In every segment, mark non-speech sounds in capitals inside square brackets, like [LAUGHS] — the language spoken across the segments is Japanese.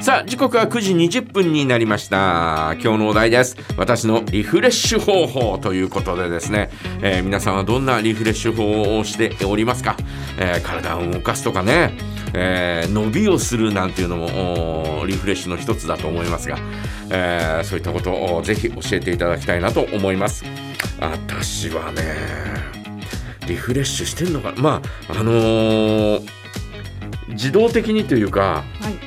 さあ時刻は9時20分になりました。今日のお題です。私のリフレッシュ方法ということでですね、えー、皆さんはどんなリフレッシュ法をしておりますか、えー、体を動かすとかね、えー、伸びをするなんていうのもリフレッシュの一つだと思いますが、えそういったことをぜひ教えていただきたいなと思います。私はねリフレッシュしてんのかまああの自動的にというか、はい。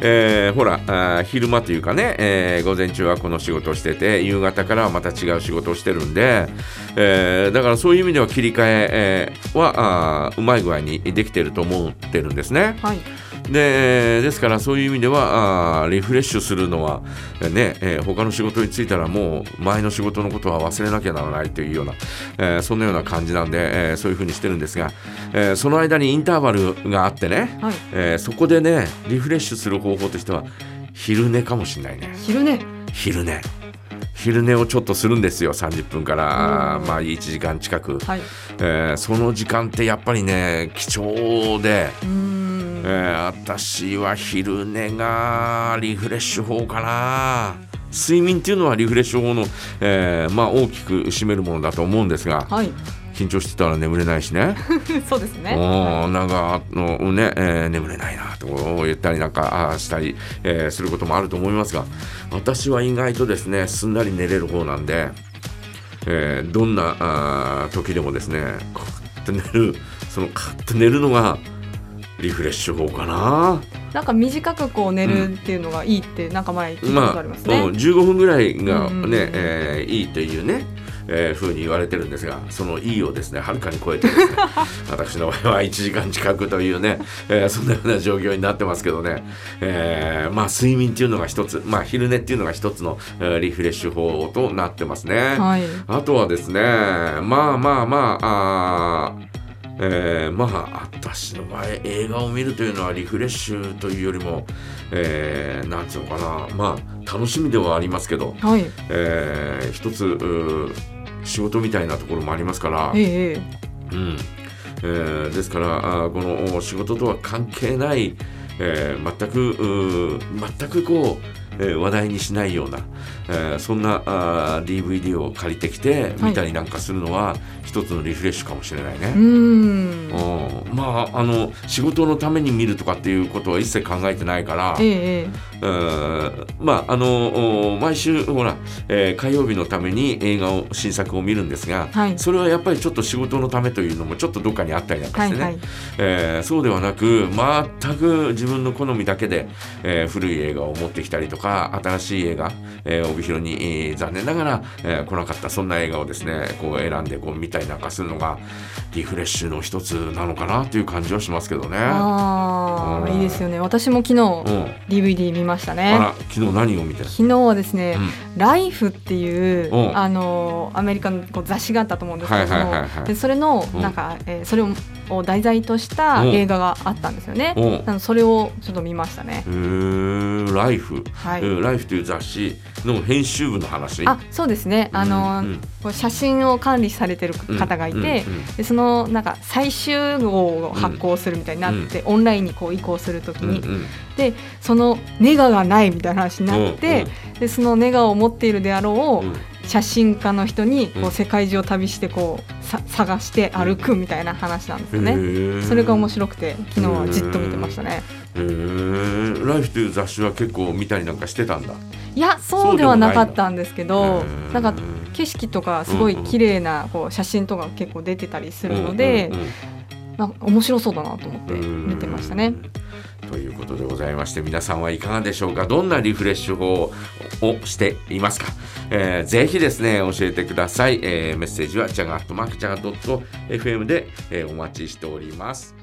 えー、ほら昼間というかね、えー、午前中はこの仕事をしてて夕方からはまた違う仕事をしてるんで、えー、だからそういう意味では切り替えはうまい具合にできてると思ってるんですね。はいでですからそういう意味ではあリフレッシュするのは、ねえー、他の仕事に就いたらもう前の仕事のことは忘れなきゃならないというような、えー、そんなような感じなんで、えー、そういうふうにしてるんですが、えー、その間にインターバルがあってね、はい、えー、そこでねリフレッシュする方法としては昼寝かもしれないね。昼寝。昼寝。昼寝をちょっとするんですよ30分から、まあ、1時間近く、はい、えー、その時間ってやっぱりね貴重で。えー、私は昼寝がリフレッシュ法かな。睡眠っていうのはリフレッシュ法の、えー、まあ、大きく占めるものだと思うんですが、はい、緊張してたら眠れないしね。[LAUGHS] そうですね。なんかのね、えー、眠れないなと言ったりなんかしたり、えー、することもあると思いますが私は意外とですねすんなり寝れる方なんで、えー、どんなあ時でもですねカッと寝るそのカッと寝るのがリフレッシュ法かな。なんか短くこう寝るっていうのがいいって、なんか前聞いたことありますね、まあ、15分ぐらいがね、うんうん、えー、いいというねえー、ふうに言われてるんですがその「いい」をですねはるかに超えてね [LAUGHS] 私の場合は1時間近くというね、えー、そんなような状況になってますけどね、えー、まあ睡眠っていうのが一つまあ昼寝っていうのが一つの、えー、リフレッシュ法となってますね。はい、あとはですねまあまあまああえー、まあ私の場合映画を見るというのはリフレッシュというよりも、えー、なんつうのかな。まあ楽しみではありますけど、はい。えー、一つ仕事みたいなところもありますから、えーうん。えー、ですからあこの仕事とは関係ない、えー、全く全くこうえ話題にしないような、えー、そんなあ DVD を借りてきて見たりなんかするのは、一つのリフレッシュかもしれないね。うん。まああの仕事のために見るとかっていうことは一切考えてないから、ええまああの毎週ほら、えー、火曜日のために映画を新作を見るんですが、はい、それはやっぱりちょっと仕事のためというのもちょっとどっかにあったりなんかしてね、はいはい、えー、そうではなく全く自分の好みだけで、えー、古い映画を持ってきたりとか新しい映画、えー、帯広に、えー、残念ながら、えー、来なかったそんな映画をですねこう選んでこう見たりなんかするのがリフレッシュの一つなのかなという感じはしますけどね。ああ、いいですよね。私も昨日、うん、DVD 見ましたね。あら昨日何を見て？昨日はですね、うん、ライフっていう、あのアメリカのこう雑誌があったと思うんですけども、でそれのなんか、えー、それを題材とした映画があったんですよね、なのそれをちょっと見ましたね。ライフ、はい、ライフという雑誌の編集部の話。あそうですね。あの、うん。うん、写真を管理されてる方がいて、でそのなんか最終号を発行するみたいになって、オンラインにこう移行するときに、でそのネガがないみたいな話になって、でそのネガを持っているであろう、写真家の人にこう世界中を旅してこうさ探して歩くみたいな話なんですよね。それが面白くて昨日はじっと見てましたね。ライフという雑誌は結構見たりなんかしてたんだ。いやそうではなかったんですけど、なんか景色とかすごい綺麗なこう写真とか結構出てたりするので、なんか面白そうだなと思って見てましたね。ということでございまして皆さんはいかがでしょうか？どんなリフレッシュ法ををしていますか、えー、ぜひですね教えてください、えー、メッセージはジャガットマークジャガ .fm で、えー、お待ちしております。